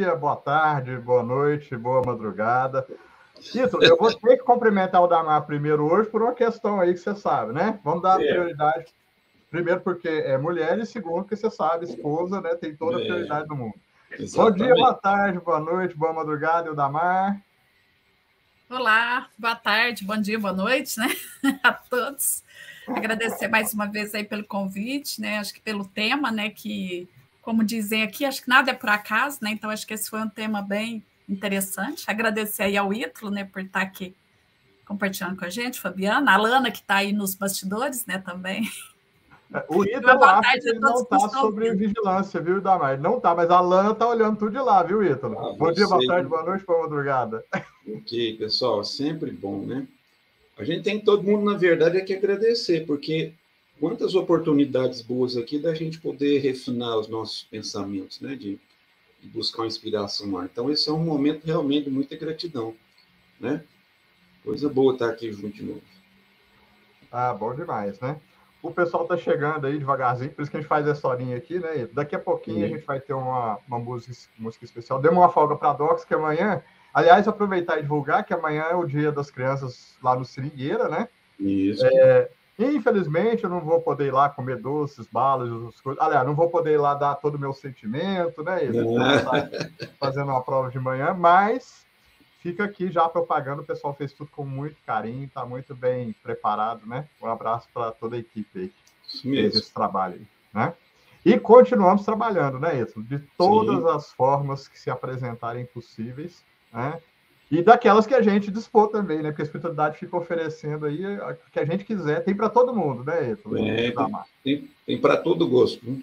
dia, boa tarde, boa noite, boa madrugada. Ítalo, eu vou ter que cumprimentar o Damar primeiro hoje por uma questão aí que você sabe, né? Vamos dar prioridade. Primeiro, porque é mulher, e segundo, porque você sabe, esposa, né? Tem toda a é. prioridade do mundo. Exatamente. Bom dia, boa tarde, boa noite, boa madrugada, e o Damar. Olá, boa tarde, bom dia, boa noite, né? A todos. Agradecer mais uma vez aí pelo convite, né? Acho que pelo tema, né? Que, como dizem aqui, acho que nada é por acaso, né? Então, acho que esse foi um tema bem interessante. Agradecer aí ao Ítalo, né, por estar aqui compartilhando com a gente, Fabiana, a Lana, que está aí nos bastidores, né, também. O Ítalo acha que ele não está sobre vigilância, viu, Damar? Não está, mas a Lana está olhando tudo de lá, viu, Ítalo? Ah, bom dia, boa tarde, boa noite, boa madrugada. Ok, pessoal, sempre bom, né? A gente tem todo mundo, na verdade, é que agradecer, porque quantas oportunidades boas aqui da gente poder refinar os nossos pensamentos, né? De, de buscar uma inspiração lá. Então, esse é um momento realmente de muita gratidão, né? Coisa boa estar aqui junto de novo. Ah, bom demais, né? o pessoal tá chegando aí devagarzinho, por isso que a gente faz essa horinha aqui, né? Daqui a pouquinho Sim. a gente vai ter uma, uma música, música especial. Demos uma folga para a Docs, que amanhã. Aliás, aproveitar e divulgar que amanhã é o dia das crianças lá no Seringueira, né? Isso. É, infelizmente, eu não vou poder ir lá comer doces, balas, as coisas. Aliás, não vou poder ir lá dar todo o meu sentimento, né? Fazendo uma prova de manhã, mas fica aqui já a propaganda, o pessoal fez tudo com muito carinho, está muito bem preparado, né? Um abraço para toda a equipe aí que fez esse trabalho aí, né? E continuamos trabalhando, né, isso? De todas Sim. as formas que se apresentarem possíveis, né? E daquelas que a gente dispor também, né? Porque a espiritualidade fica oferecendo aí o que a gente quiser, tem para todo mundo, né, Ito? É, tem, tem, para todo gosto. Né?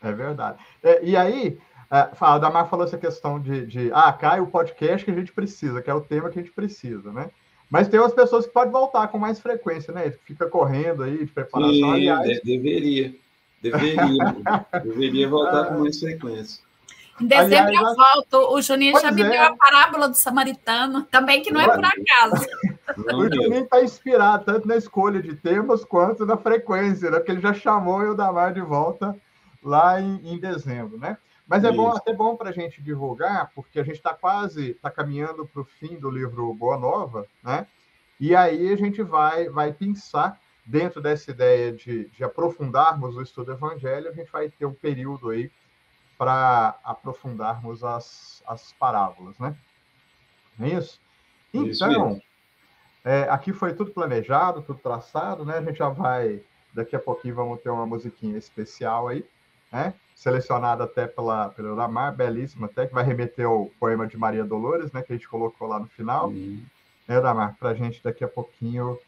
É verdade. É, e aí, é, a Damar falou essa questão de, de ah, cai o podcast que a gente precisa, que é o tema que a gente precisa, né? Mas tem umas pessoas que podem voltar com mais frequência, né? Fica correndo aí de preparação. Sim, aliás. deveria. Deveria. deveria voltar com mais frequência. Em dezembro Aliás, eu volto. O Juninho já me é. deu a parábola do samaritano, também que não é por acaso. o Juninho está inspirado tanto na escolha de temas quanto na frequência, né? Porque ele já chamou o Damar de volta lá em, em dezembro, né? Mas é bom, até bom para a gente divulgar, porque a gente está quase está caminhando para o fim do livro Boa Nova, né? E aí a gente vai, vai pensar, dentro dessa ideia de, de aprofundarmos o estudo do Evangelho, a gente vai ter um período aí para aprofundarmos as, as parábolas, né? Não é isso? Então, isso é, aqui foi tudo planejado, tudo traçado, né? A gente já vai, daqui a pouquinho vamos ter uma musiquinha especial aí, né? selecionada até pela, pela Lamar, belíssima até, que vai remeter ao poema de Maria Dolores, né, que a gente colocou lá no final, uhum. né, Lamar, para a gente daqui a pouquinho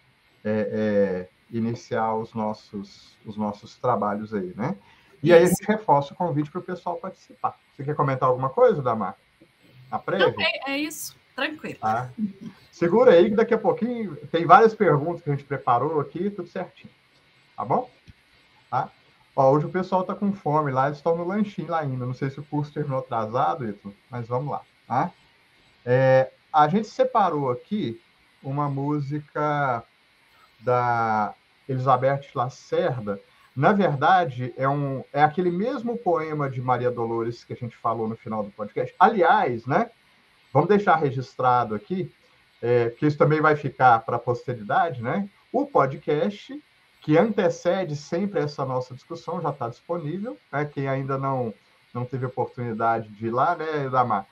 é, é, iniciar os nossos, os nossos trabalhos aí, né? E aí a gente reforça o convite para o pessoal participar. Você quer comentar alguma coisa, Damar? A prévia? Não, é, é, isso, tranquilo. Tá? Segura aí que daqui a pouquinho tem várias perguntas que a gente preparou aqui, tudo certinho. Tá bom? Tá? Ó, hoje o pessoal está com fome lá, eles estão no lanchinho lá ainda. Não sei se o curso terminou atrasado, Ito, mas vamos lá. Tá? É, a gente separou aqui uma música da Elizabeth Lacerda. Na verdade, é, um, é aquele mesmo poema de Maria Dolores que a gente falou no final do podcast. Aliás, né? Vamos deixar registrado aqui, é, que isso também vai ficar para a posteridade, né? O podcast que antecede sempre essa nossa discussão, já está disponível. Né? Quem ainda não, não teve oportunidade de ir lá, né, Damar?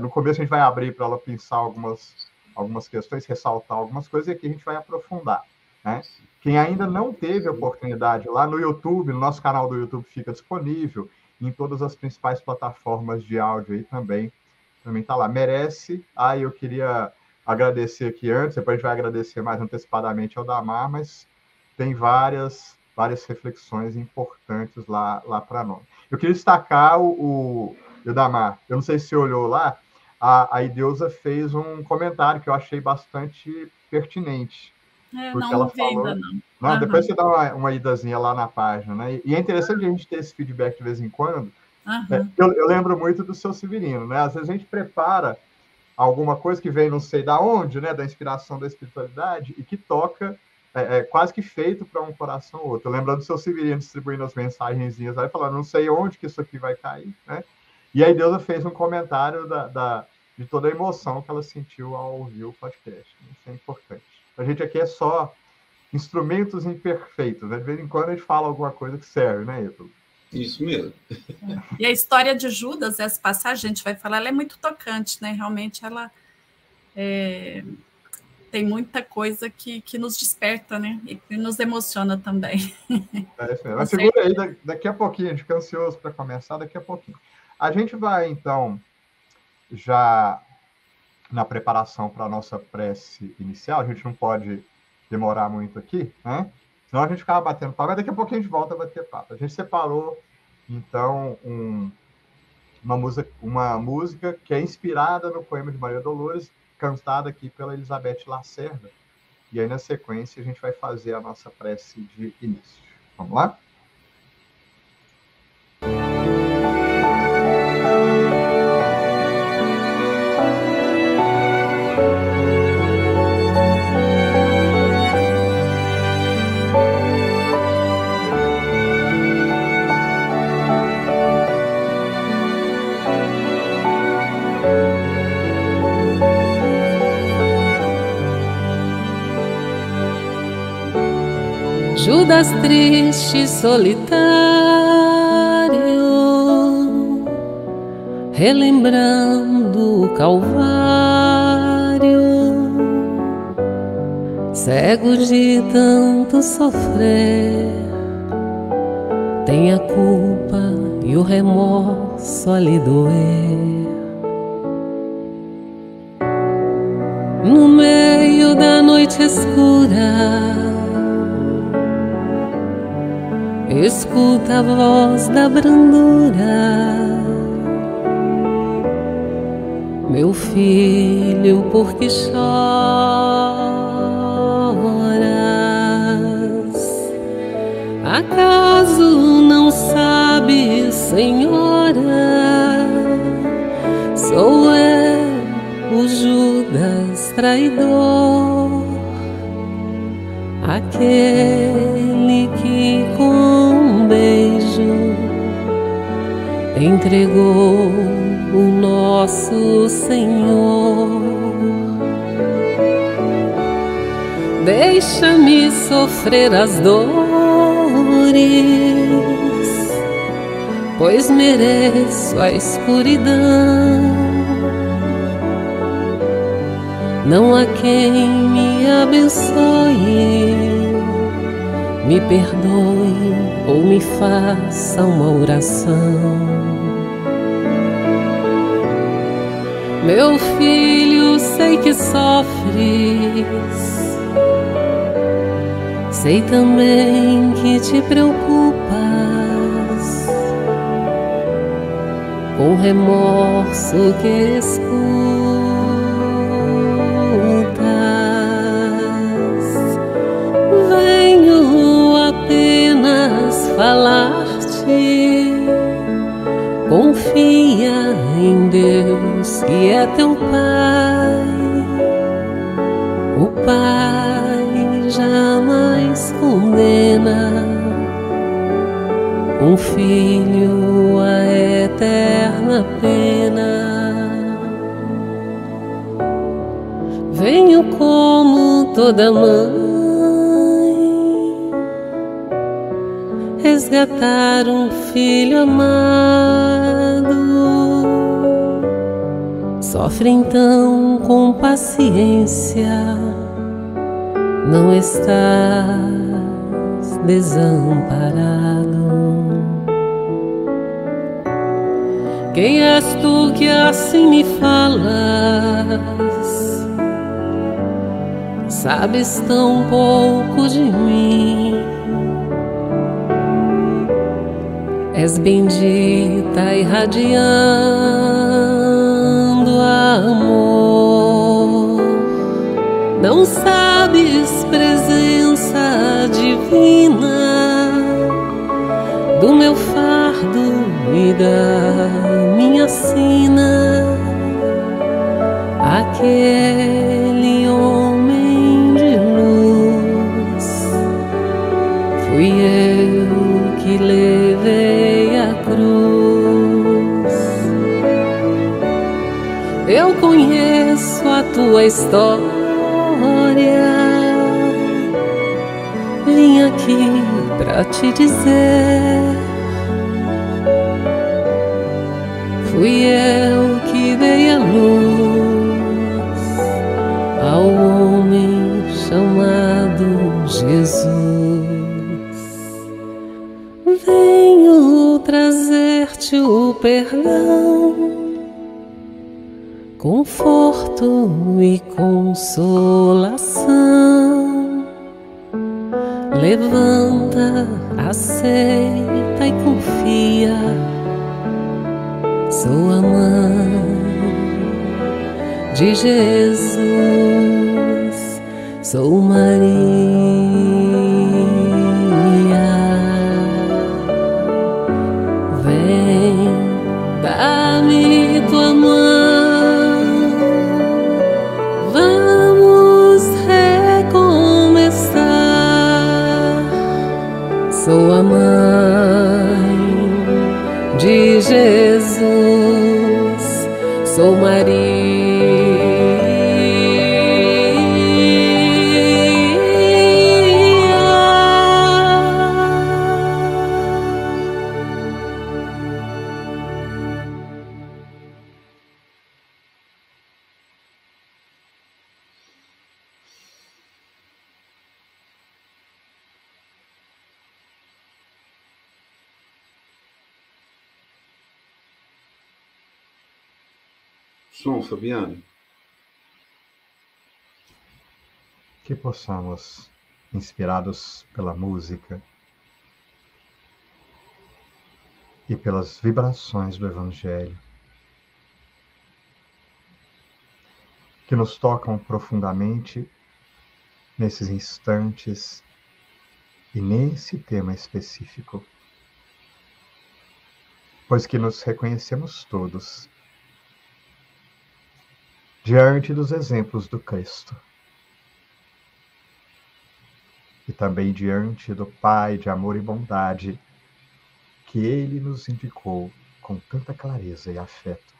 No começo a gente vai abrir para ela pensar algumas, algumas questões, ressaltar algumas coisas, e aqui a gente vai aprofundar. Né? Quem ainda não teve oportunidade lá no YouTube, no nosso canal do YouTube fica disponível, em todas as principais plataformas de áudio aí também. Também está lá. Merece. Ah, eu queria agradecer aqui antes, depois a gente vai agradecer mais antecipadamente ao Damar, mas tem várias, várias reflexões importantes lá, lá para nós. Eu queria destacar o, o Damar, eu não sei se você olhou lá, a, a Ideusa fez um comentário que eu achei bastante pertinente. É, porque não ela falou. Ainda, não. não uhum. Depois você dá uma, uma idazinha lá na página, né? E é interessante a gente ter esse feedback de vez em quando. Uhum. eu, eu, lembro muito do seu Severino, né? Às vezes a gente prepara alguma coisa que vem não sei da onde, né? Da inspiração da espiritualidade e que toca é, é quase que feito para um coração ou outro. Lembrando do seu Severino distribuindo as mensagenzinhas aí, falando, não sei onde que isso aqui vai cair, né? E aí Deusa fez um comentário da, da, de toda a emoção que ela sentiu ao ouvir o podcast. Isso é importante. A gente aqui é só instrumentos imperfeitos. Né? De vez em quando a gente fala alguma coisa que serve, né, Ítalo? Isso mesmo. E a história de Judas, essa passagem, a gente vai falar, ela é muito tocante, né? Realmente ela é, tem muita coisa que, que nos desperta, né? E que nos emociona também. É isso mesmo. Mas segura aí, daqui a pouquinho, a gente fica ansioso para começar daqui a pouquinho. A gente vai, então, já na preparação para a nossa prece inicial, a gente não pode demorar muito aqui, né? Senão a gente ficava batendo papo, mas daqui a pouquinho a gente volta a bater papo. A gente separou, então, um, uma, música, uma música que é inspirada no poema de Maria Dolores, cantada aqui pela Elizabeth Lacerda. E aí, na sequência, a gente vai fazer a nossa prece de início. Vamos lá? Triste, solitário, relembrando o Calvário, cego de tanto sofrer, tem a culpa e o remorso a lhe doer. No meio da noite escura, escuta a voz da brandura. Meu filho, por que choras? Acaso não sabes, Senhora? Sou eu, o Judas traidor, aquele entregou o nosso Senhor. Deixa-me sofrer as dores, pois mereço a escuridão. Não há quem me abençoe me perdoe ou me faça uma oração. Meu filho, sei que sofres, sei também que te preocupas com remorso que escutas. falar-te. Confia em Deus que é teu Pai. O Pai jamais condena um filho a eterna pena. Venho como toda mãe resgatar um filho amado. Sofre então com paciência, não estás desamparado. Quem és tu que assim me falas? Sabes tão pouco de mim és bendita irradiando amor. Não sabes presença divina do meu fardo e da minha sina, aquele tua história. Vim aqui pra te dizer. Fui eu que dei a luz ao homem chamado Jesus. Consolação. Levanta, aceita e confia. Sou a mãe de Jesus, sou Maria. Fabiano. Que possamos, inspirados pela música e pelas vibrações do Evangelho, que nos tocam profundamente nesses instantes e nesse tema específico, pois que nos reconhecemos todos diante dos exemplos do Cristo. E também diante do Pai de amor e bondade que ele nos indicou com tanta clareza e afeto.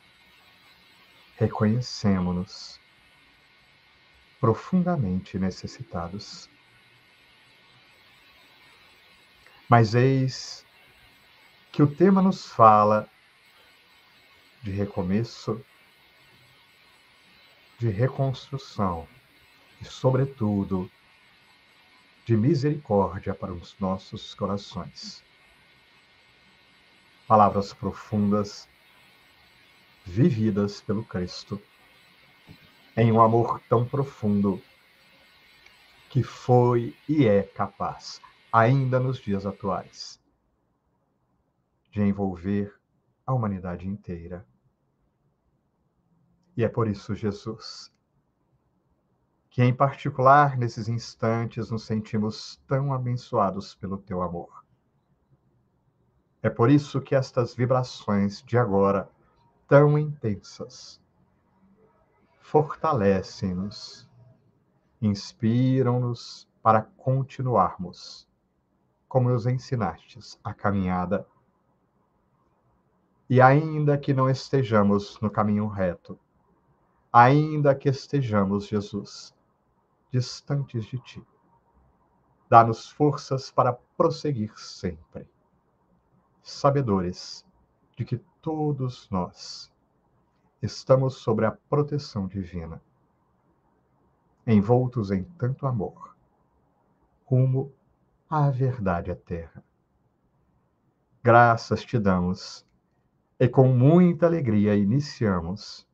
Reconhecemos-nos profundamente necessitados. Mas eis que o tema nos fala de recomeço de reconstrução e, sobretudo, de misericórdia para os nossos corações. Palavras profundas, vividas pelo Cristo, em um amor tão profundo que foi e é capaz, ainda nos dias atuais, de envolver a humanidade inteira e é por isso, Jesus, que em particular nesses instantes nos sentimos tão abençoados pelo teu amor. É por isso que estas vibrações de agora, tão intensas, fortalecem-nos, inspiram-nos para continuarmos, como nos ensinastes, a caminhada. E ainda que não estejamos no caminho reto, ainda que estejamos, Jesus, distantes de ti. Dá-nos forças para prosseguir sempre, sabedores de que todos nós estamos sob a proteção divina, envoltos em tanto amor, rumo à verdade eterna. Graças te damos e com muita alegria iniciamos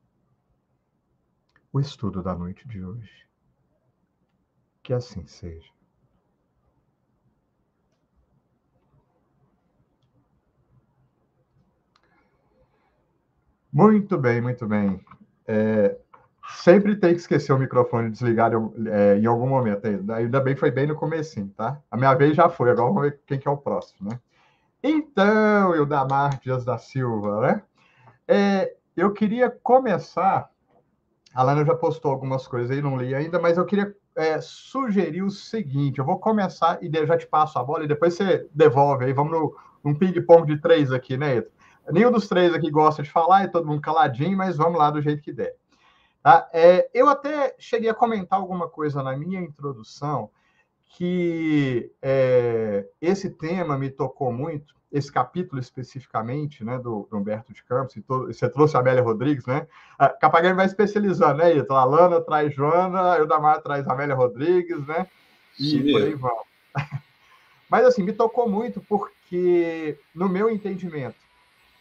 o estudo da noite de hoje. Que assim seja. Muito bem, muito bem. É, sempre tem que esquecer o microfone desligado é, em algum momento. Ainda bem foi bem no comecinho, tá? A minha vez já foi, agora vamos ver quem que é o próximo, né? Então, Ildamar Dias da Silva, né? É, eu queria começar a Lana já postou algumas coisas aí, não li ainda, mas eu queria é, sugerir o seguinte: eu vou começar e já te passo a bola e depois você devolve aí. Vamos no, num ping-pong de três aqui, né, Nenhum dos três aqui gosta de falar, é todo mundo caladinho, mas vamos lá do jeito que der. Tá? É, eu até cheguei a comentar alguma coisa na minha introdução que é, esse tema me tocou muito, esse capítulo especificamente, né, do, do Humberto de Campos, e to, você trouxe a Amélia Rodrigues, né? A Capagueiro vai especializando, né, Ito? A Lana traz Joana, a Eudamar traz a Amélia Rodrigues, né? E Sim, por aí vamos. Mas, assim, me tocou muito porque, no meu entendimento,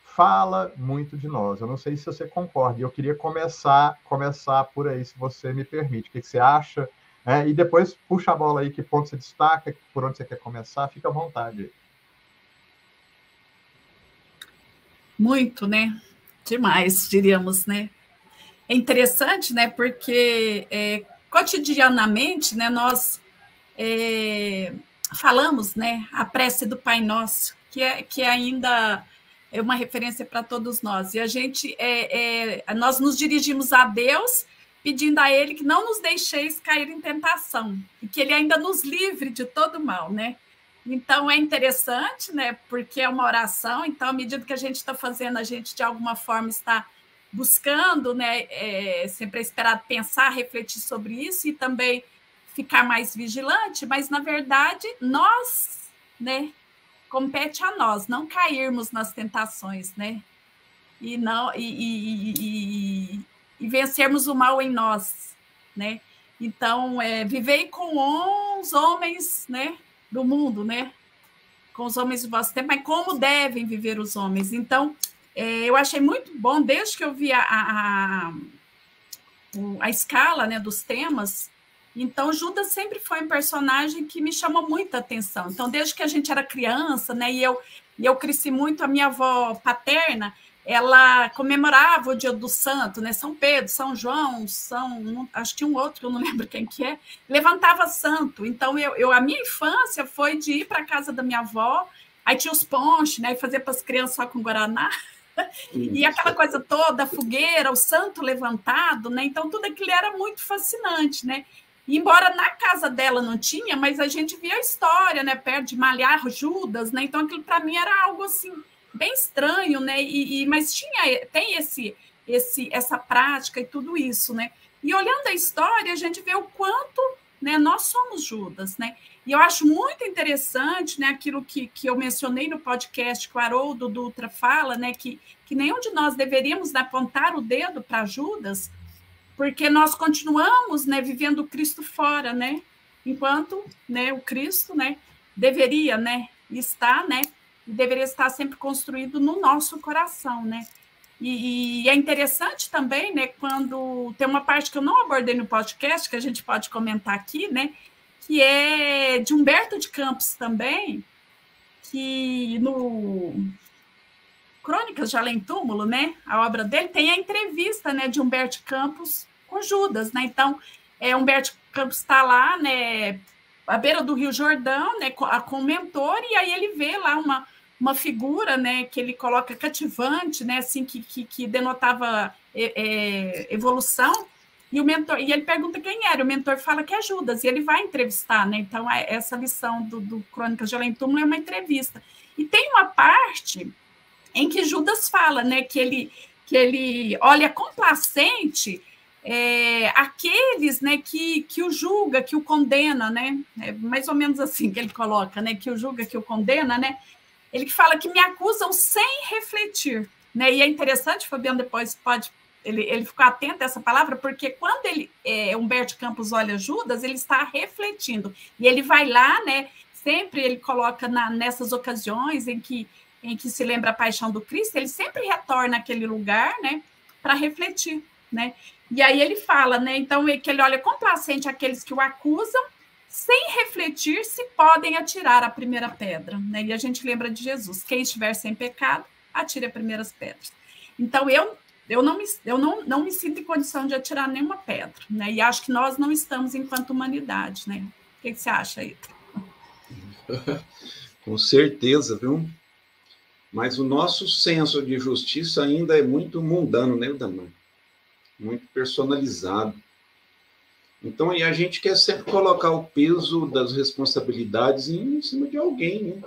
fala muito de nós. Eu não sei se você concorda. Eu queria começar, começar por aí, se você me permite. O que, que você acha? É, e depois puxa a bola aí, que ponto você destaca, por onde você quer começar, fica à vontade. Muito, né? Demais, diríamos, né? É interessante, né? Porque é, cotidianamente, né, nós é, falamos, né, a prece do Pai Nosso, que é que é ainda é uma referência para todos nós. E a gente, é, é, nós nos dirigimos a Deus pedindo a Ele que não nos deixeis cair em tentação e que Ele ainda nos livre de todo mal, né? Então é interessante, né? Porque é uma oração. Então, à medida que a gente está fazendo, a gente de alguma forma está buscando, né? É, sempre é esperar pensar, refletir sobre isso e também ficar mais vigilante. Mas na verdade, nós, né? Compete a nós não cairmos nas tentações, né? E não e, e, e, e vencermos o mal em nós, né? Então, é, vivei com os homens, né, do mundo, né? Com os homens do vosso tempo, mas como devem viver os homens? Então, é, eu achei muito bom, desde que eu vi a, a, a, escala né, dos temas, então Judas sempre foi um personagem que me chamou muita atenção. Então, desde que a gente era criança, né, e eu, e eu cresci muito, a minha avó paterna, ela comemorava o dia do santo, né? São Pedro, São João, São, acho que um outro, eu não lembro quem que é, levantava santo. Então eu, eu a minha infância foi de ir para a casa da minha avó, aí tinha os ponches, né? E fazer para as crianças só com guaraná. e aquela coisa toda, a fogueira, o santo levantado, né? Então tudo aquilo era muito fascinante, né? Embora na casa dela não tinha, mas a gente via a história, né? Perto de malhar Judas, né? Então aquilo para mim era algo assim bem estranho, né? E, e, mas tinha tem esse esse essa prática e tudo isso, né? E olhando a história, a gente vê o quanto, né, nós somos Judas, né? E eu acho muito interessante, né, aquilo que, que eu mencionei no podcast que o Haroldo Dutra fala, né, que, que nenhum de nós deveríamos apontar o dedo para Judas, porque nós continuamos, né, vivendo o Cristo fora, né? Enquanto, né, o Cristo, né, deveria, né, estar, né, deveria estar sempre construído no nosso coração, né? E, e, é interessante também, né, quando tem uma parte que eu não abordei no podcast, que a gente pode comentar aqui, né, que é de Humberto de Campos também, que no Crônicas de Além Túmulo, né, a obra dele, tem a entrevista, né, de Humberto Campos com Judas, né, então, é, Humberto Campos está lá, né, à beira do Rio Jordão, né, com, mentor, e aí ele vê lá uma, uma figura, né, que ele coloca cativante, né, assim, que, que, que denotava é, é, evolução, e o mentor, e ele pergunta quem era, o mentor fala que é Judas, e ele vai entrevistar, né, então essa lição do, do Crônicas de Além Túmulo é uma entrevista. E tem uma parte em que Judas fala, né, que ele, que ele olha complacente é, aqueles né, que, que o julga, que o condena, né? É mais ou menos assim que ele coloca, né? Que o julga, que o condena, né? Ele fala que me acusam sem refletir. Né? E é interessante, Fabiano depois pode ele, ele ficou atento a essa palavra, porque quando ele, é, Humberto Campos olha Judas, ele está refletindo. E ele vai lá, né? Sempre ele coloca na, nessas ocasiões em que, em que se lembra a paixão do Cristo, ele sempre retorna àquele lugar, né? Para refletir, né? E aí ele fala, né? Então, que ele olha complacente aqueles que o acusam sem refletir se podem atirar a primeira pedra. Né? E a gente lembra de Jesus: quem estiver sem pecado, atire as primeiras pedras. Então, eu, eu, não, me, eu não, não me sinto em condição de atirar nenhuma pedra. Né? E acho que nós não estamos enquanto humanidade. Né? O que, que você acha aí? Com certeza, viu? Mas o nosso senso de justiça ainda é muito mundano, né, Damar? Muito personalizado. Então, aí a gente quer sempre colocar o peso das responsabilidades em cima de alguém, né?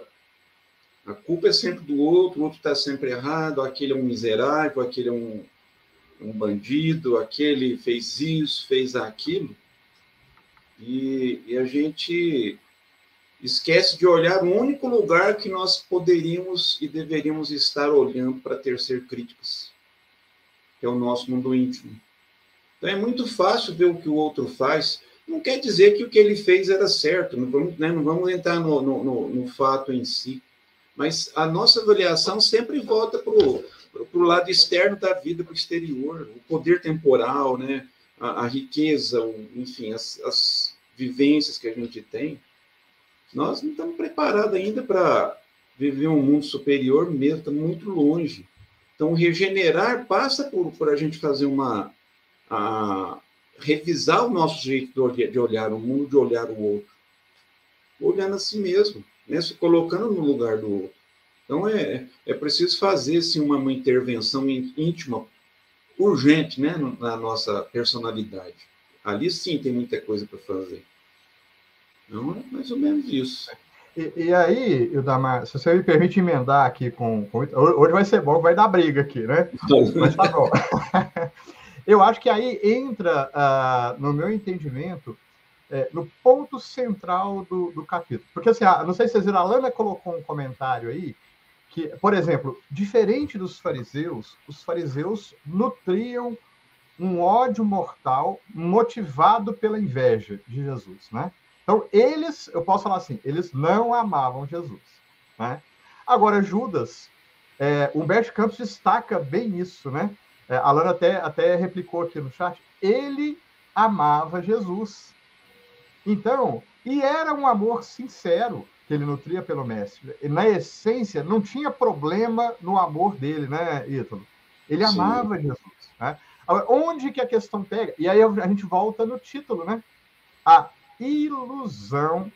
A culpa é sempre do outro, o outro está sempre errado, aquele é um miserável, aquele é um, um bandido, aquele fez isso, fez aquilo, e, e a gente esquece de olhar o único lugar que nós poderíamos e deveríamos estar olhando para ter ser críticos, que é o nosso mundo íntimo. Então é muito fácil ver o que o outro faz. Não quer dizer que o que ele fez era certo, não vamos, né, não vamos entrar no, no, no, no fato em si. Mas a nossa avaliação sempre volta para o lado externo da vida, para o exterior, o poder temporal, né? a, a riqueza, o, enfim, as, as vivências que a gente tem. Nós não estamos preparados ainda para viver um mundo superior mesmo, estamos muito longe. Então, regenerar passa por, por a gente fazer uma. A, revisar o nosso jeito de olhar o mundo, de olhar o outro. Olhando a si mesmo né, se colocando no lugar do outro. Então, é, é preciso fazer assim, uma, uma intervenção íntima, urgente, né, na nossa personalidade. Ali sim tem muita coisa para fazer. Então, é mais ou menos isso. E, e aí, Ildamar, se você me permite emendar aqui com, com, Hoje vai ser bom, vai dar briga aqui, né? Mas tá bom. Eu acho que aí entra, uh, no meu entendimento, é, no ponto central do, do capítulo. Porque, assim, a, não sei se vocês viram, a Lana colocou um comentário aí, que, por exemplo, diferente dos fariseus, os fariseus nutriam um ódio mortal motivado pela inveja de Jesus, né? Então, eles, eu posso falar assim, eles não amavam Jesus, né? Agora, Judas, é, Humberto Campos destaca bem isso, né? É, a Lana até, até replicou aqui no chat, ele amava Jesus, então, e era um amor sincero que ele nutria pelo mestre. Na essência, não tinha problema no amor dele, né, Ítalo? Ele Sim. amava Jesus. Né? onde que a questão pega? E aí a gente volta no título, né? A ilusão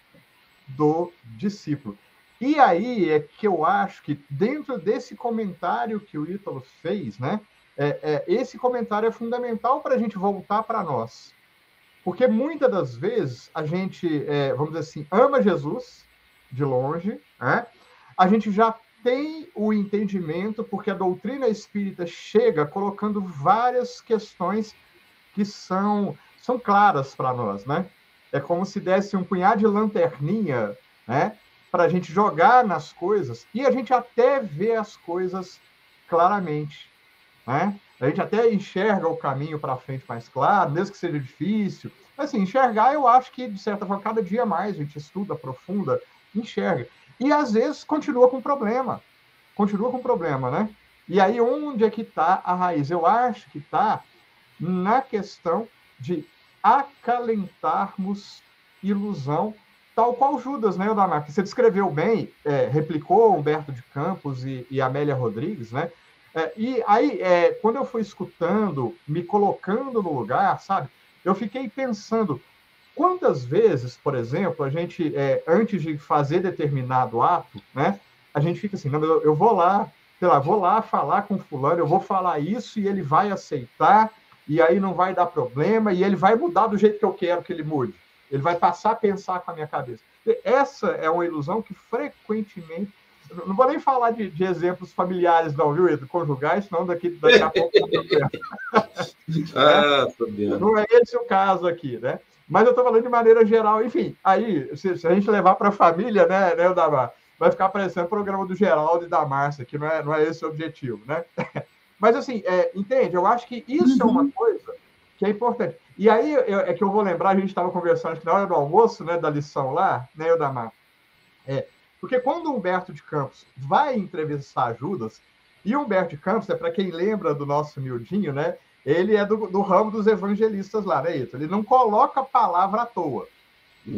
do discípulo. E aí é que eu acho que dentro desse comentário que o Ítalo fez, né? É, é, esse comentário é fundamental para a gente voltar para nós. Porque muitas das vezes a gente, é, vamos dizer assim, ama Jesus de longe, né? a gente já tem o entendimento, porque a doutrina espírita chega colocando várias questões que são, são claras para nós, né? É como se desse um punhado de lanterninha, né? Para a gente jogar nas coisas e a gente até vê as coisas claramente, né? A gente até enxerga o caminho para frente mais claro, mesmo que seja difícil. Mas, assim, enxergar, eu acho que, de certa forma, cada dia mais a gente estuda, aprofunda, enxerga. E, às vezes, continua com problema. Continua com problema, né? E aí, onde é que está a raiz? Eu acho que está na questão de acalentarmos ilusão, tal qual Judas, né, Eudamar? Que você descreveu bem, é, replicou Humberto de Campos e, e Amélia Rodrigues, né? É, e aí, é, quando eu fui escutando, me colocando no lugar, sabe, eu fiquei pensando quantas vezes, por exemplo, a gente, é, antes de fazer determinado ato, né, a gente fica assim, não, eu, vou lá, sei lá, vou lá falar com fulano, eu vou falar isso e ele vai aceitar, e aí não vai dar problema, e ele vai mudar do jeito que eu quero que ele mude. Ele vai passar a pensar com a minha cabeça. Essa é uma ilusão que frequentemente não vou nem falar de, de exemplos familiares, não, viu, Edu? Conjugais, senão daqui, daqui a pouco. ah, é, não é esse o caso aqui, né? Mas eu estou falando de maneira geral, enfim, aí, se, se a gente levar para a família, né, né, Damar, vai ficar parecendo o programa do Geraldo e da Márcia, que não é, não é esse o objetivo, né? Mas, assim, é, entende? Eu acho que isso uhum. é uma uhum. coisa que é importante. E aí eu, é que eu vou lembrar, a gente estava conversando na hora do almoço, né, da lição lá, né, Eudamar? É, porque quando Humberto de Campos vai entrevistar Judas, e Humberto de Campos, é para quem lembra do nosso miudinho, né? Ele é do, do ramo dos evangelistas lá, né, Ito? Ele não coloca a palavra à toa.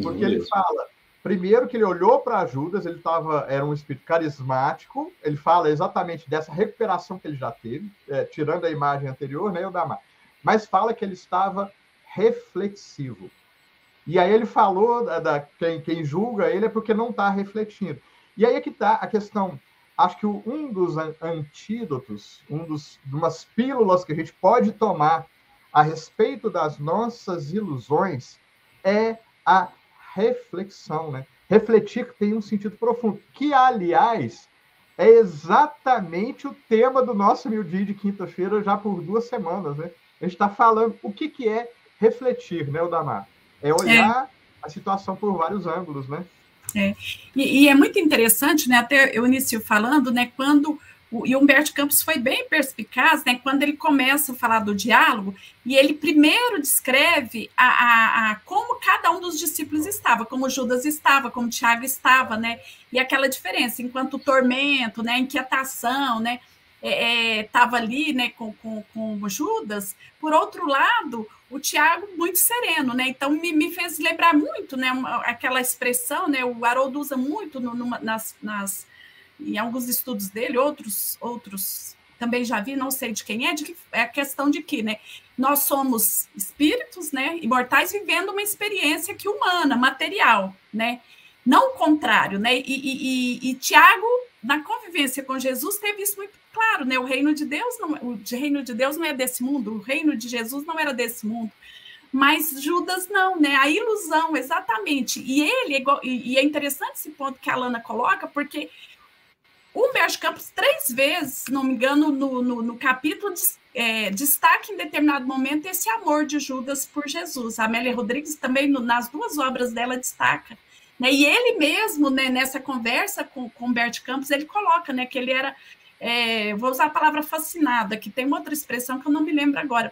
Porque ele fala, primeiro que ele olhou para Judas, ele tava, era um espírito carismático, ele fala exatamente dessa recuperação que ele já teve, é, tirando a imagem anterior, né, o Damar, mas fala que ele estava reflexivo. E aí ele falou da, da quem, quem, julga ele é porque não está refletindo. E aí é que está a questão. Acho que um dos antídotos, um dos umas pílulas que a gente pode tomar a respeito das nossas ilusões é a reflexão, né? Refletir tem um sentido profundo, que aliás é exatamente o tema do nosso New Dia de quinta-feira, já por duas semanas, né? A gente está falando o que, que é refletir, né, Odamar? É olhar é. a situação por vários ângulos, né? É. E, e, é muito interessante, né? Até eu inicio falando, né? Quando o, e Humberto Campos foi bem perspicaz, né? Quando ele começa a falar do diálogo, e ele primeiro descreve a, a, a, como cada um dos discípulos estava, como Judas estava, como Tiago estava, né? E aquela diferença, enquanto o tormento, né? A inquietação, né? estava é, é, ali, né? Com, com, com Judas. Por outro lado, o Tiago muito sereno, né? Então me, me fez lembrar muito, né? Aquela expressão, né? O Haroldo usa muito no, numa, nas, nas em alguns estudos dele, outros, outros também já vi, não sei de quem é, de que é a questão de que, né, nós somos espíritos, né, imortais vivendo uma experiência que humana, material, né, não o contrário, né, e, e, e, e Tiago, na convivência com Jesus, teve isso muito claro, né, o reino de Deus não, o reino de Deus não é desse mundo, o reino de Jesus não era desse mundo, mas Judas não, né? A ilusão, exatamente. E ele, é e é interessante esse ponto que a Alana coloca, porque o Humberto Campos, três vezes, não me engano, no, no, no capítulo, é, destaca em determinado momento esse amor de Judas por Jesus. A Amélia Rodrigues também, no, nas duas obras dela, destaca. Né? E ele mesmo, né, nessa conversa com, com Humberto Campos, ele coloca né, que ele era, é, vou usar a palavra fascinada, que tem uma outra expressão que eu não me lembro agora,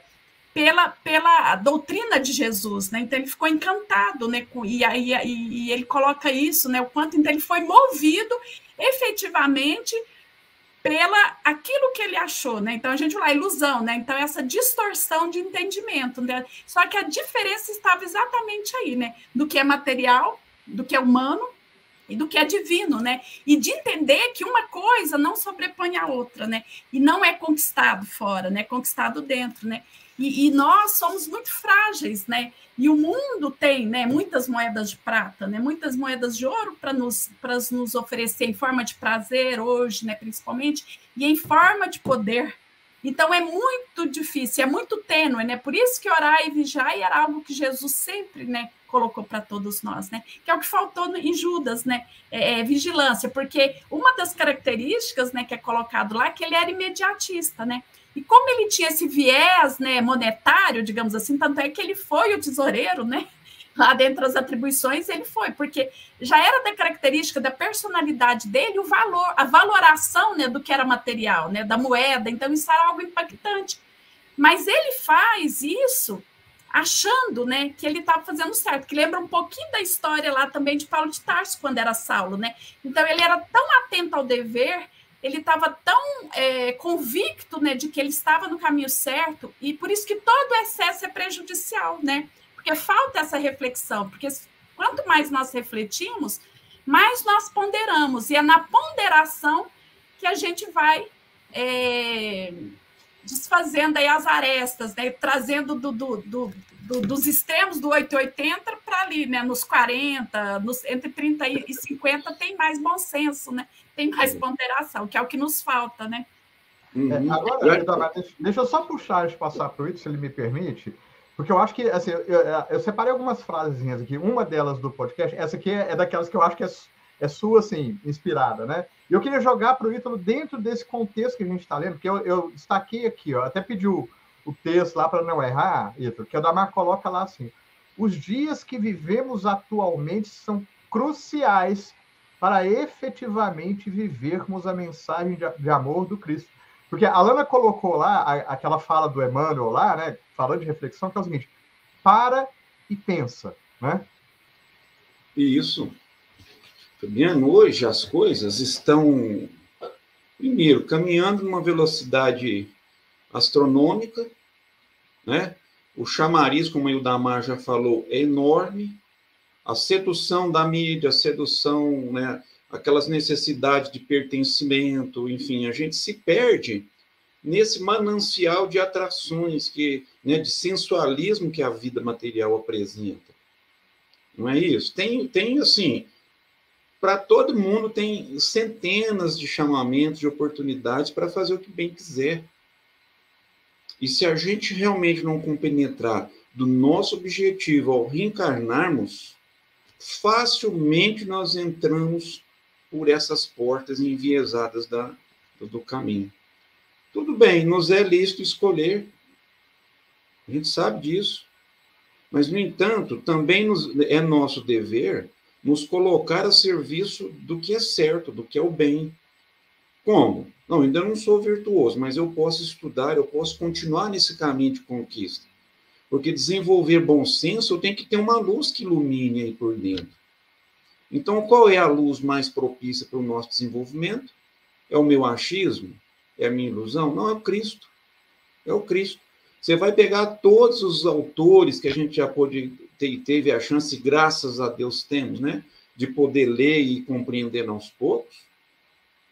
pela, pela doutrina de Jesus, né? Então ele ficou encantado, né? Com, e, e, e ele coloca isso, né? O quanto então ele foi movido efetivamente pela aquilo que ele achou, né? Então a gente fala ilusão, né? Então essa distorção de entendimento, né? Só que a diferença estava exatamente aí, né? Do que é material, do que é humano e do que é divino, né? E de entender que uma coisa não sobrepõe a outra, né? E não é conquistado fora, né? Conquistado dentro, né? E, e, nós somos muito frágeis, né? E o mundo tem, né, muitas moedas de prata, né? Muitas moedas de ouro para nos, nos oferecer em forma de prazer hoje, né, principalmente, e em forma de poder. Então é muito difícil, é muito tênue, né? Por isso que orar e vigiar era algo que Jesus sempre, né, colocou para todos nós, né? Que é o que faltou em Judas, né? É, é, vigilância, porque uma das características, né, que é colocado lá, é que ele era imediatista, né? E como ele tinha esse viés né, monetário, digamos assim, tanto é que ele foi o tesoureiro, né? Lá dentro das atribuições, ele foi, porque já era da característica da personalidade dele o valor, a valoração né, do que era material, né, da moeda, então isso era algo impactante. Mas ele faz isso achando né, que ele estava fazendo certo, que lembra um pouquinho da história lá também de Paulo de Tarso, quando era Saulo, né? Então ele era tão atento ao dever ele estava tão é, convicto né, de que ele estava no caminho certo, e por isso que todo excesso é prejudicial, né? Porque falta essa reflexão, porque quanto mais nós refletimos, mais nós ponderamos, e é na ponderação que a gente vai é, desfazendo aí as arestas, né? trazendo do, do, do, dos extremos do 880 para ali, né? nos 40, nos, entre 30 e 50 tem mais bom senso, né? tem mais ponderação, que é o que nos falta, né? Uhum. É, agora, deixa eu só puxar e passar para o Ito, se ele me permite, porque eu acho que, assim, eu, eu, separei algumas frases aqui, uma delas do podcast, essa aqui é, é daquelas que eu acho que é, é sua, assim, inspirada, né? E eu queria jogar para o Ítalo dentro desse contexto que a gente está lendo, porque eu, eu destaquei aqui, ó, até pediu o texto lá para não errar, Ítalo, que o Damar coloca lá assim, os dias que vivemos atualmente são cruciais para efetivamente vivermos a mensagem de, de amor do Cristo. Porque a Lana colocou lá a, aquela fala do Emmanuel lá, né, falando de reflexão, que é o seguinte: para e pensa, né? Isso. Fabiano, hoje as coisas estão, primeiro, caminhando numa velocidade astronômica, né? O chamariz, como o Ildamar já falou, é enorme a sedução da mídia, a sedução, né, aquelas necessidades de pertencimento, enfim, a gente se perde nesse manancial de atrações que, né, de sensualismo que a vida material apresenta. Não é isso? Tem, tem assim, para todo mundo tem centenas de chamamentos, de oportunidades para fazer o que bem quiser. E se a gente realmente não compenetrar do nosso objetivo ao reencarnarmos, facilmente nós entramos por essas portas enviesadas da, do caminho. Tudo bem, nos é lícito escolher, a gente sabe disso, mas, no entanto, também nos, é nosso dever nos colocar a serviço do que é certo, do que é o bem. Como? Não, ainda não sou virtuoso, mas eu posso estudar, eu posso continuar nesse caminho de conquista. Porque desenvolver bom senso, eu tenho que ter uma luz que ilumine aí por dentro. Então, qual é a luz mais propícia para o nosso desenvolvimento? É o meu achismo? É a minha ilusão? Não, é o Cristo. É o Cristo. Você vai pegar todos os autores que a gente já pôde teve a chance, graças a Deus temos, né, de poder ler e compreender aos poucos.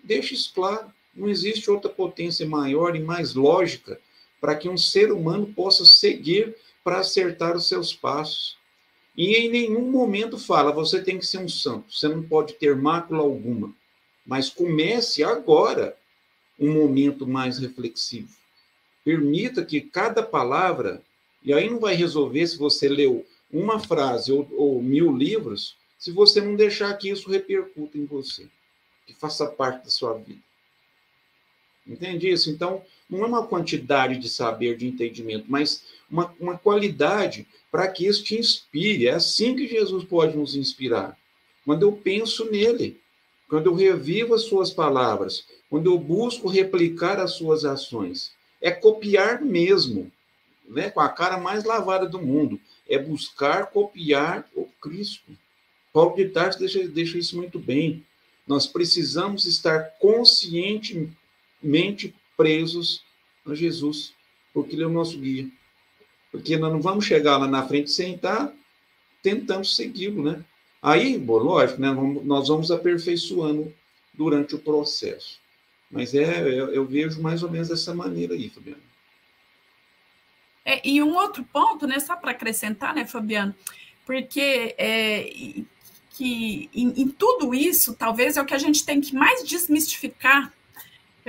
Deixa isso claro. Não existe outra potência maior e mais lógica para que um ser humano possa seguir para acertar os seus passos. E em nenhum momento fala, você tem que ser um santo, você não pode ter mácula alguma. Mas comece agora um momento mais reflexivo. Permita que cada palavra, e aí não vai resolver se você leu uma frase ou, ou mil livros, se você não deixar que isso repercuta em você, que faça parte da sua vida. Entende isso? Então, não é uma quantidade de saber, de entendimento, mas uma, uma qualidade para que isso te inspire. É assim que Jesus pode nos inspirar. Quando eu penso nele, quando eu revivo as suas palavras, quando eu busco replicar as suas ações. É copiar mesmo, né? com a cara mais lavada do mundo. É buscar copiar o Cristo. Paulo de Tarso deixa, deixa isso muito bem. Nós precisamos estar conscientemente presos a Jesus, porque Ele é o nosso guia. Porque nós não vamos chegar lá na frente sem estar tentando segui-lo, né? Aí, bom, lógico, né, nós vamos aperfeiçoando durante o processo. Mas é, eu, eu vejo mais ou menos dessa maneira aí, Fabiano. É, e um outro ponto, né, só para acrescentar, né, Fabiano, porque é, que em, em, tudo isso, talvez é o que a gente tem que mais desmistificar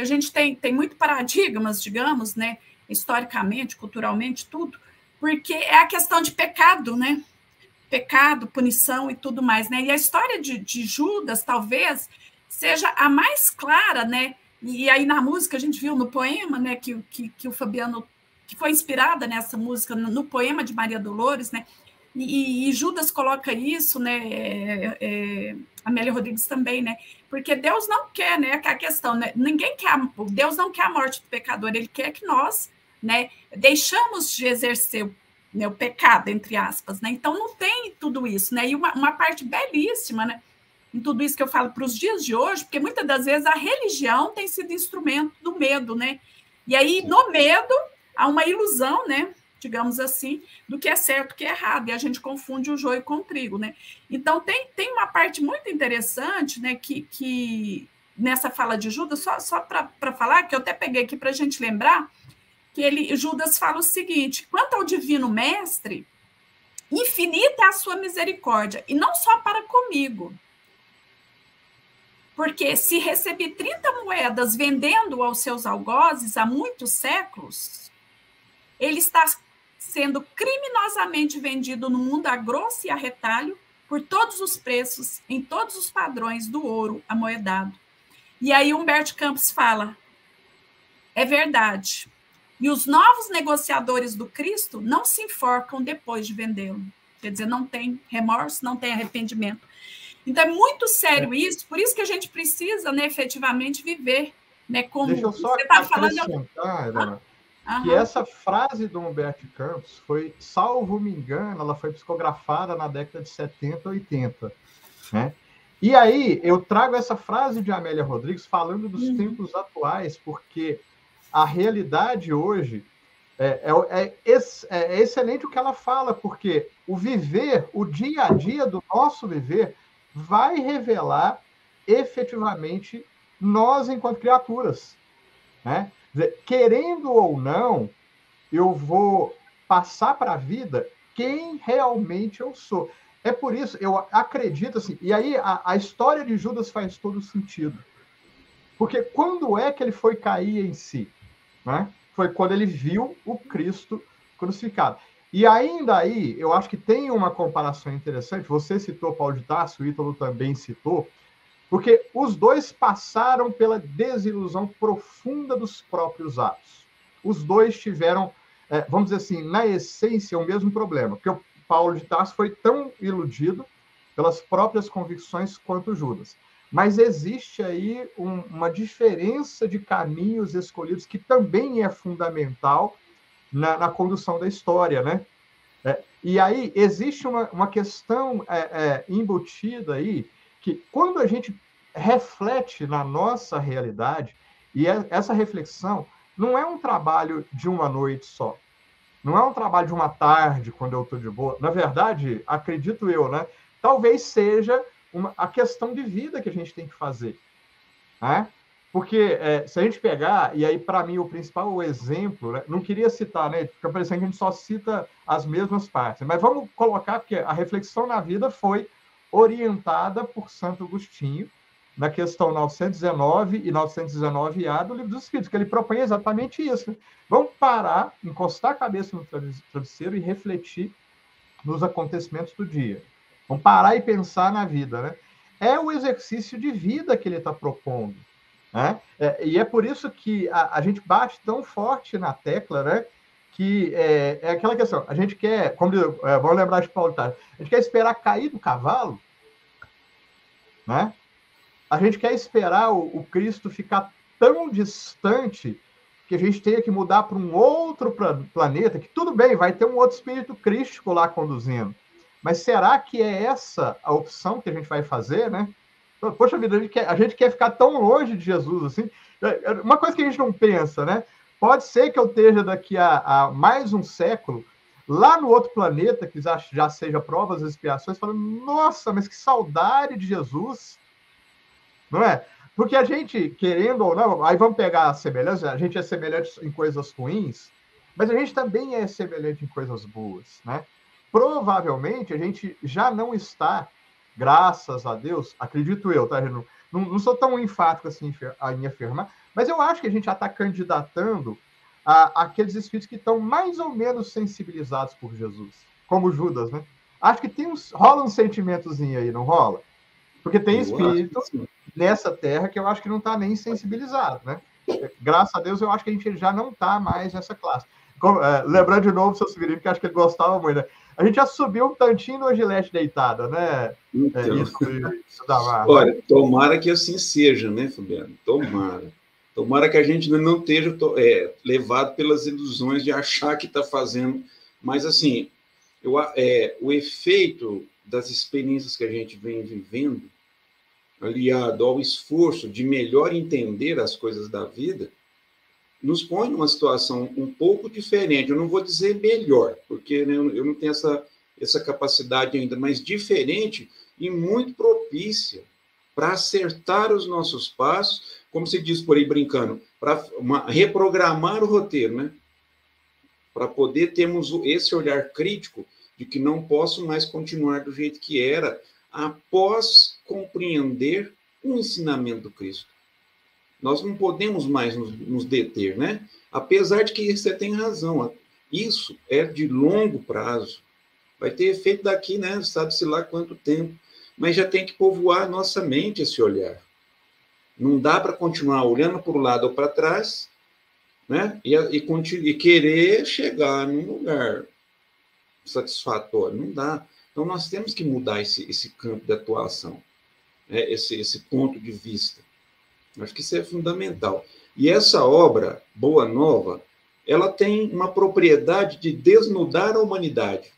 a gente tem, tem muito paradigmas, digamos, né? Historicamente, culturalmente, tudo, porque é a questão de pecado, né? Pecado, punição e tudo mais, né? E a história de, de Judas, talvez, seja a mais clara, né? E aí na música a gente viu no poema, né, que, que, que o Fabiano, que foi inspirada nessa música, no, poema de Maria Dolores, né? E, e, Judas coloca isso, né? É, é, Amélia Rodrigues também, né? Porque Deus não quer, né? A questão, né? Ninguém quer, Deus não quer a morte do pecador, ele quer que nós, né, deixamos de exercer né, o pecado, entre aspas, né? Então não tem tudo isso, né? E uma, uma parte belíssima, né? Em tudo isso que eu falo para os dias de hoje, porque muitas das vezes a religião tem sido instrumento do medo, né? E aí, no medo, há uma ilusão, né? digamos assim, do que é certo, o que é errado, e a gente confunde o joio com o trigo, né? Então, tem, tem uma parte muito interessante, né, que, que nessa fala de Judas, só, só para falar, que eu até peguei aqui para a gente lembrar, que ele, Judas fala o seguinte: quanto ao divino mestre, infinita é a sua misericórdia, e não só para comigo. Porque se recebi 30 moedas vendendo aos seus algozes há muitos séculos, ele está sendo criminosamente vendido no mundo a grosso e a retalho, por todos os preços, em todos os padrões do ouro amoedado. E aí Humberto Campos fala: é verdade. E os novos negociadores do Cristo não se enforcam depois de vendê-lo. Quer dizer, não tem remorso, não tem arrependimento. Então é muito sério é. isso, por isso que a gente precisa, né, efetivamente viver, né, como Deixa eu só você está falando. Ah? Uhum. Que essa frase do Humberto Campos foi, salvo me engano, ela foi psicografada na década de 70, 80. Né? E aí eu trago essa frase de Amélia Rodrigues falando dos uhum. tempos atuais, porque a realidade hoje é, é, é, é, excelente o que ela fala, porque o viver, o dia a dia do nosso viver, vai revelar efetivamente nós enquanto criaturas. Né? Querendo ou não, eu vou passar para a vida quem realmente eu sou. É por isso, eu acredito assim, e aí a, a história de Judas faz todo sentido. Porque quando é que ele foi cair em si? Né? Foi quando ele viu o Cristo crucificado. E ainda aí, eu acho que tem uma comparação interessante. Você citou Paulo de Tarso, o Ítalo também citou, Porque os dois passaram pela desilusão profunda dos próprios atos. Os dois tiveram, é, vamos dizer assim, na essência, o mesmo problema. Porque o Paulo de Tarso foi tão iludido pelas próprias convicções quanto Judas. Mas existe aí um, uma diferença de caminhos escolhidos que também é fundamental na, na condução da história, né? É, e aí existe uma, uma questão é, é, embutida aí que quando a gente reflete na nossa realidade e é, essa reflexão não é um trabalho de uma noite só, não é um trabalho de uma tarde quando eu estou de boa. Na verdade, acredito eu, né? Talvez seja uma, a questão de vida que a gente tem que fazer, né? Porque é, se a gente pegar, e aí para mim o principal exemplo, né, não queria citar, né? Fica parecendo que a gente só cita as mesmas partes, mas vamos colocar que a reflexão na vida foi orientada por Santo Agostinho, na questão 919 e 919A do Livro dos Espíritos, que ele propõe exatamente isso. Vamos parar, encostar a cabeça no travesseiro e refletir nos acontecimentos do dia. Vamos parar e pensar na vida. Né? É o exercício de vida que ele está propondo. Né? É, e é por isso que a, a, gente bate tão forte na tecla, né? Que é, é aquela questão, a gente quer, como é, vamos lembrar de Paulo Tarso, a gente quer esperar cair do cavalo, né? A gente quer esperar o, o Cristo ficar tão distante que a gente tenha que mudar para um outro planeta, que tudo bem, vai ter um outro espírito crístico lá conduzindo. Mas será que é essa a opção que a gente vai fazer, né? Poxa vida, a gente, quer, a gente quer ficar tão longe de Jesus assim. É, é uma coisa que a gente não pensa, né? Pode ser que eu esteja daqui a, a mais um século lá no outro planeta, que já, já seja provas e expiações, falando: nossa, mas que saudade de Jesus, não é? Porque a gente, querendo ou não, aí vamos pegar a semelhança, a gente é semelhante em coisas ruins, mas a gente também é semelhante em coisas boas, né? Provavelmente a gente já não está graças a Deus, acredito eu, tá? Não, não sou tão enfático assim em afirmar, mas eu acho que a gente já está candidatando a, aqueles espíritos que estão mais ou menos sensibilizados por Jesus, como Judas, né? Acho que tem uns, rola um sentimentozinho aí, não rola? Porque tem espírito nessa terra que eu acho que não está nem sensibilizado, né? Graças a Deus, eu acho que a gente já não está mais nessa classe. Como, é, lembrando de novo seu Severino, que acho que ele gostava muito, né? A gente já subiu um tantinho no Gilete deitada, né? Então, é isso, isso Olha, tomara que assim seja, né, Fabiano? Tomara. Tomara que a gente não esteja é, levado pelas ilusões de achar que está fazendo. Mas, assim, eu, é, o efeito das experiências que a gente vem vivendo, aliado ao esforço de melhor entender as coisas da vida, nos põe numa situação um pouco diferente. Eu não vou dizer melhor, porque né, eu não tenho essa, essa capacidade ainda, mas diferente e muito propícia para acertar os nossos passos, como se diz por aí brincando, para reprogramar o roteiro, né? Para poder termos esse olhar crítico de que não posso mais continuar do jeito que era após compreender o ensinamento do Cristo. Nós não podemos mais nos, nos deter, né? Apesar de que você tem razão, isso é de longo prazo. Vai ter efeito daqui, né? Sabe-se lá quanto tempo. Mas já tem que povoar nossa mente esse olhar. Não dá para continuar olhando para o lado ou para trás, né? E, e, e querer chegar num lugar satisfatório. Não dá. Então, nós temos que mudar esse, esse campo de atuação, né? esse, esse ponto de vista. Acho que isso é fundamental. E essa obra, Boa Nova, ela tem uma propriedade de desnudar a humanidade.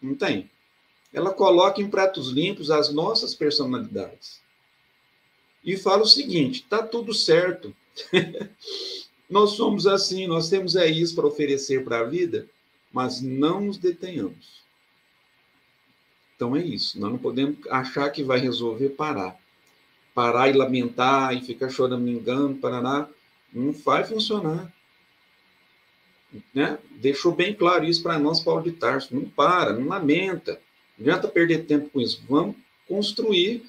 Não tem? Ela coloca em pratos limpos as nossas personalidades. E fala o seguinte: tá tudo certo. nós somos assim, nós temos é isso para oferecer para a vida, mas não nos detenhamos. Então é isso. Nós não podemos achar que vai resolver parar parar e lamentar e ficar chorando, engano, paraná, não vai funcionar. Né? Deixou bem claro isso para nós, Paulo de Tarso. Não para, não lamenta. Não adianta perder tempo com isso. Vamos construir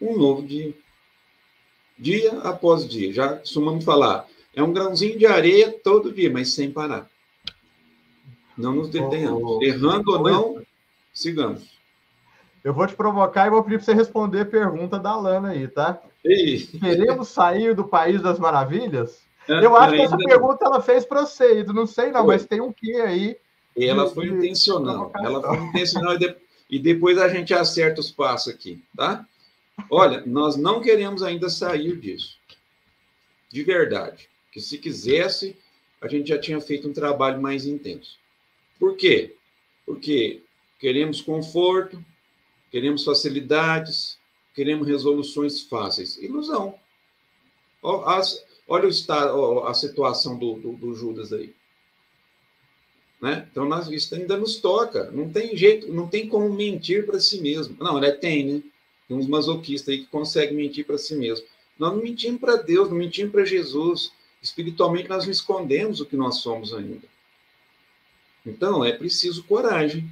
um novo dia. Dia após dia. Já costumamos falar. É um grãozinho de areia todo dia, mas sem parar. Não nos detenhamos. Oh, oh, Errando ou não, sigamos. eu vou te provocar e vou pedir para você responder a pergunta da Lana aí, tá? Ei. Queremos sair do país das maravilhas? É, eu acho que essa pergunta ela fez para você, não sei não, foi. mas tem um quê aí. E ela foi de, intencional. De ela foi intencional e, de, e depois a gente acerta os passos aqui, tá? Olha, nós não queremos ainda sair disso. De verdade. Que se quisesse, a gente já tinha feito um trabalho mais intenso. Por quê? Porque queremos conforto, queremos facilidades, queremos resoluções fáceis. Ilusão. olha o estado, a situação do, do, do Judas aí. Né? Então, isso ainda nos toca. Não tem jeito, não tem como mentir para si mesmo. Não, né? tem, né? Tem uns masoquistas aí que conseguem mentir para si mesmo. Nós não mentimos para Deus, não mentimos para Jesus. Espiritualmente, nós não escondemos o que nós somos ainda. Então, é preciso coragem.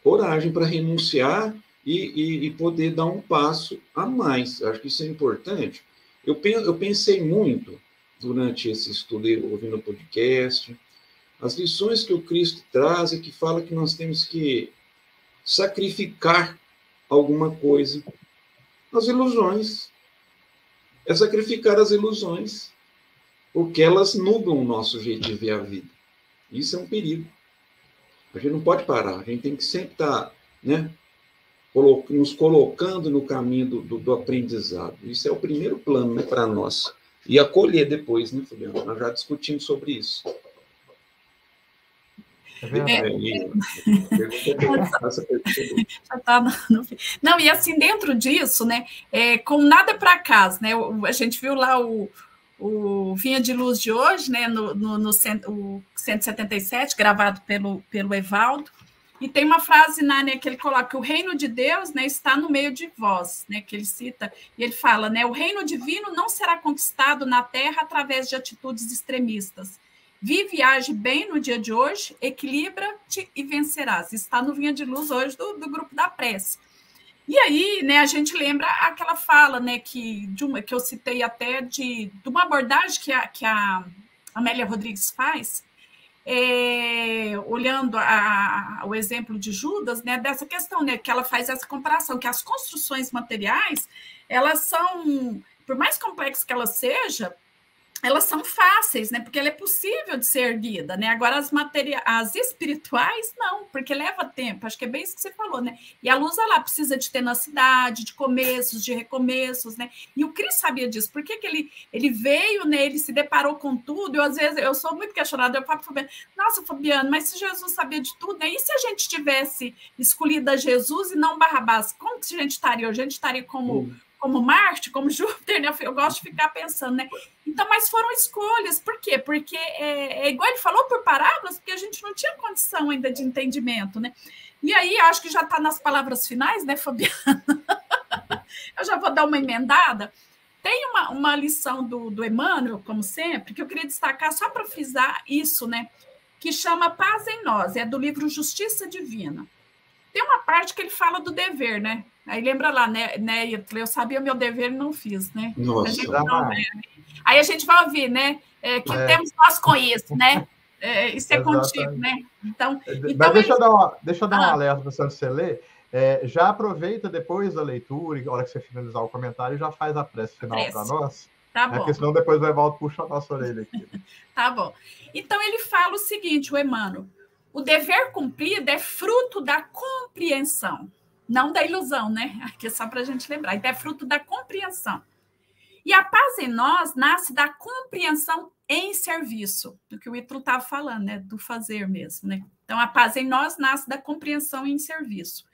Coragem para renunciar e, e, e, poder dar um passo a mais. Acho que isso é importante. Eu, eu pensei muito durante esse estudo, ouvindo o podcast, as lições que o Cristo traz e que fala que nós temos que sacrificar alguma coisa. As ilusões. É sacrificar as ilusões, porque elas nublam o nosso jeito de ver a vida. Isso é um perigo. A gente não pode parar, a gente tem que sempre estar né, nos colocando no caminho do, do, do aprendizado. Isso é o primeiro plano né, para nós. E acolher depois, né, Fabiano? Nós já discutimos sobre isso. Não, e assim, dentro disso, né, é, com nada para casa, né, a gente viu lá o, o Vinha de Luz de hoje, né, no, no, no o 177, gravado pelo, pelo Evaldo, e tem uma frase na né, que ele coloca que o reino de Deus né, está no meio de vós, né, que ele cita, e ele fala, né, o reino divino não será conquistado na terra através de atitudes extremistas. Vive e age bem no dia de hoje, equilibra-te e vencerás. Está no Vinha de Luz hoje do, do grupo da prece. E aí, né, a gente lembra aquela fala, né, que, de uma, que eu citei até de, de uma abordagem que a, que a Amélia Rodrigues faz, é, olhando a, a, o exemplo de Judas, né, dessa questão, né, que ela faz essa comparação, que as construções materiais, elas são, por mais complexas que ela seja, elas são fáceis, né? Porque ela é possível de ser erguida, né? Agora as materiais, as espirituais não, porque leva tempo. Acho que é bem isso que você falou, né? E a luz ela precisa de tenacidade, de começos, de recomeços, né? E o Cris sabia disso. Por que, que ele ele veio, né? Ele se deparou com tudo. Eu às vezes eu sou muito questionada. Eu falo Fabiano, nossa, Fabiano, mas se Jesus sabia de tudo, né? E se a gente tivesse escolhido a Jesus e não Barrabás, como que a gente estaria? A gente estaria como hum como Marte, como Júpiter, né? Eu gosto de ficar pensando, né? Então, mas foram escolhas. Por quê? Porque é, é, igual ele falou por parábolas, porque a gente não tinha condição ainda de entendimento, né? E aí, acho que já está nas palavras finais, né, Fabiana? eu já vou dar uma emendada. Tem uma, uma lição do, do Emmanuel, como sempre, que eu queria destacar só para frisar isso, né? Que chama Paz em Nós, é do livro Justiça Divina. Tem uma parte que ele fala do dever, né? Aí lembra lá, né, né eu sabia meu dever e não fiz, né? Nossa, a não, é. Aí a gente vai ouvir, né? É, que é. temos nós com isso, né? É, isso é Exatamente. contigo, né? Então, então Mas deixa, eu dar uma, deixa eu dar ah. um alerta para você ler. É, já aproveita depois da leitura, na hora que você finalizar o comentário, já faz a prece final para nós. Tá bom. Porque senão depois o Evaldo puxa a nossa orelha aqui. tá bom. Então ele fala o seguinte, o Emmanuel: o dever cumprido é fruto da compreensão não da ilusão, né? Aqui é só para a gente lembrar. Então, é fruto da compreensão. E a paz em nós nasce da compreensão em serviço, do que o Ítalo estava falando, né? Do fazer mesmo, né? Então, a paz em nós nasce da compreensão em serviço.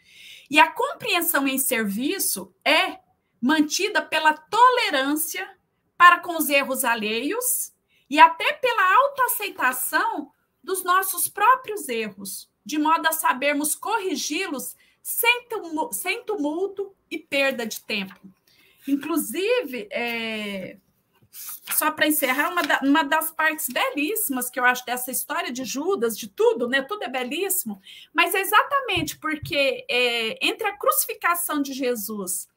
E a compreensão em serviço é mantida pela tolerância para com os erros alheios e até pela autoaceitação dos nossos próprios erros, de modo a sabermos corrigi-los sem, tumulto, sem tumulto e perda de tempo. Inclusive, é, só para encerrar, uma, da, uma, das partes belíssimas que eu acho dessa história de Judas, de tudo, né? Tudo é belíssimo, mas é exatamente porque é, entre a crucificação de Jesus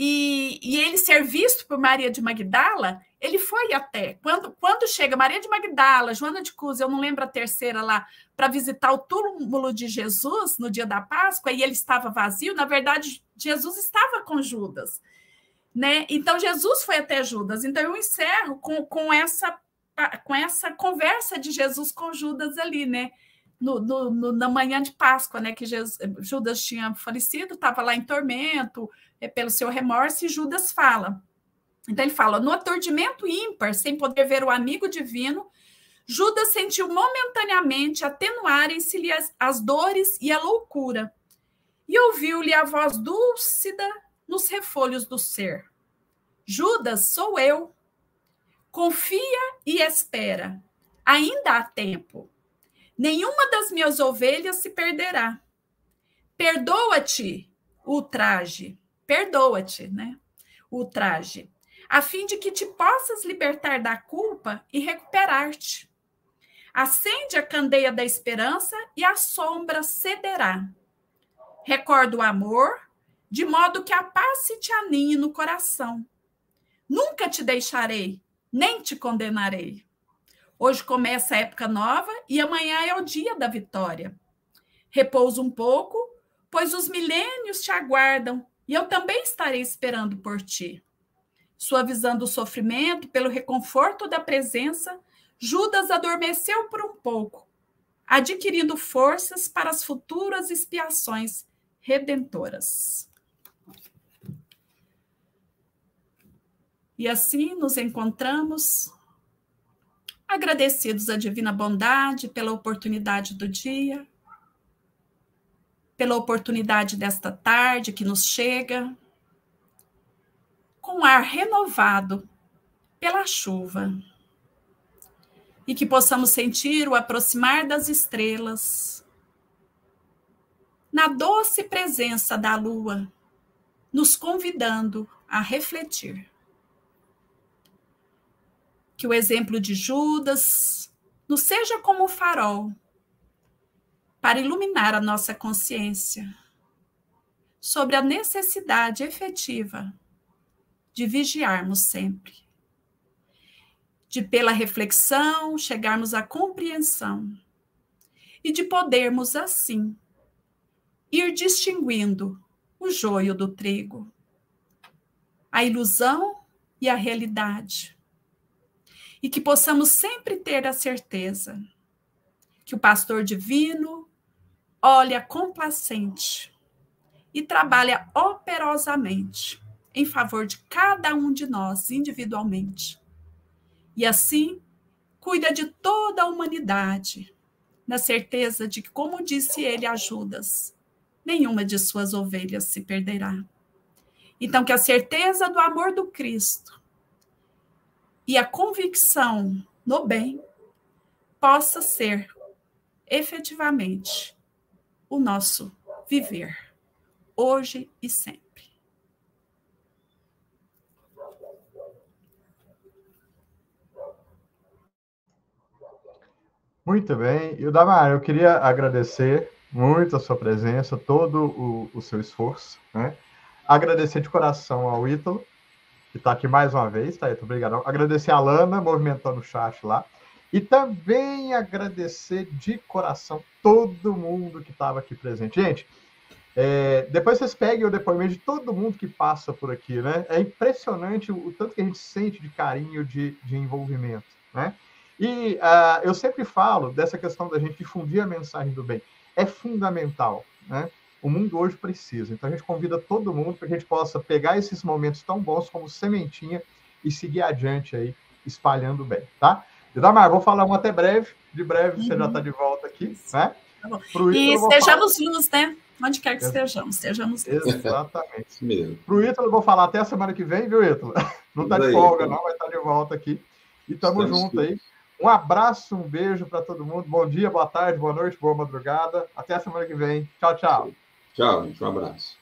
e, e, ele ser visto por Maria de Magdala, Ele foi até. Quando, quando chega Maria de Magdala, Joana de Cus, eu não lembro a terceira lá, para visitar o túmulo de Jesus no dia da Páscoa, e ele estava vazio, na verdade, Jesus estava com Judas. Né? Então, Jesus foi até Judas. Então, eu encerro com, com, essa, com essa conversa de Jesus com Judas ali, né? No, no, no, na manhã de Páscoa, né? Que Jesus, Judas tinha falecido, estava lá em tormento é, pelo seu remorso, e Judas fala então ele fala: no aturdimento ímpar, sem poder ver o amigo divino, Judas sentiu momentaneamente atenuarem-se-lhe as, as dores e a loucura, e ouviu-lhe a voz dúlcida nos refolhos do ser: Judas, sou eu. Confia e espera. Ainda há tempo. Nenhuma das minhas ovelhas se perderá. Perdoa-te, ultraje. Perdoa-te, né? Ultraje a fim de que te possas libertar da culpa e recuperar-te. Acende a candeia da esperança e a sombra cederá. Recorda o amor, de modo que a paz se te aninhe no coração. Nunca te deixarei, nem te condenarei. Hoje começa a época nova e amanhã é o dia da vitória. Repousa um pouco, pois os milênios te aguardam e eu também estarei esperando por ti suavizando o sofrimento pelo reconforto da presença, Judas adormeceu por um pouco, adquirindo forças para as futuras expiações redentoras. E assim nos encontramos, agradecidos à divina bondade pela oportunidade do dia, pela oportunidade desta tarde que nos chega, com ar renovado pela chuva. E que possamos sentir o aproximar das estrelas, na doce presença da lua, nos convidando a refletir. Que o exemplo de Judas nos seja como um farol para iluminar a nossa consciência sobre a necessidade efetiva de vigiarmos sempre, de pela reflexão chegarmos à compreensão e de podermos assim ir distinguindo o joio do trigo, a ilusão e a realidade. E que possamos sempre ter a certeza que o pastor divino olha complacente e trabalha operosamente em favor de cada um de nós individualmente. E assim, cuida de toda a humanidade, na certeza de que, como disse ele a Judas, nenhuma de suas ovelhas se perderá. Então, que a certeza do amor do Cristo e a convicção no bem possa ser efetivamente o nosso viver, hoje e sempre. Muito bem. E o Damar, eu queria agradecer muito a sua presença, todo o, o seu esforço, né? Agradecer de coração ao Ítalo, que está aqui mais uma vez, tá, Ítalo? Obrigado. Agradecer a Lana, movimentando o chat lá. E também agradecer de coração todo mundo que estava aqui presente. Gente, é, depois vocês peguem o depoimento de todo mundo que passa por aqui, né? É impressionante o, o tanto que a gente sente de carinho, de, de envolvimento, né? E uh, eu sempre falo dessa questão da gente difundir a mensagem do bem. É fundamental, né? O mundo hoje precisa. Então a gente convida todo mundo para que a gente possa pegar esses momentos tão bons como sementinha e seguir adiante aí, espalhando o bem, tá? Damar, vou falar um até breve. De breve uhum. você já está uhum. de volta aqui, né? Tá e estejamos falar... luz, né? Onde quer que estejamos, estejamos luz. Exatamente. mesmo. Para o Ítalo, eu vou falar até a semana que vem, viu, Ítalo? Não está de folga, não, vai estar tá de volta aqui. E estamos juntos aí. Um abraço, um beijo para todo mundo. Bom dia, boa tarde, boa noite, boa madrugada. Até a semana que vem. Tchau, tchau. Tchau, gente. Um abraço.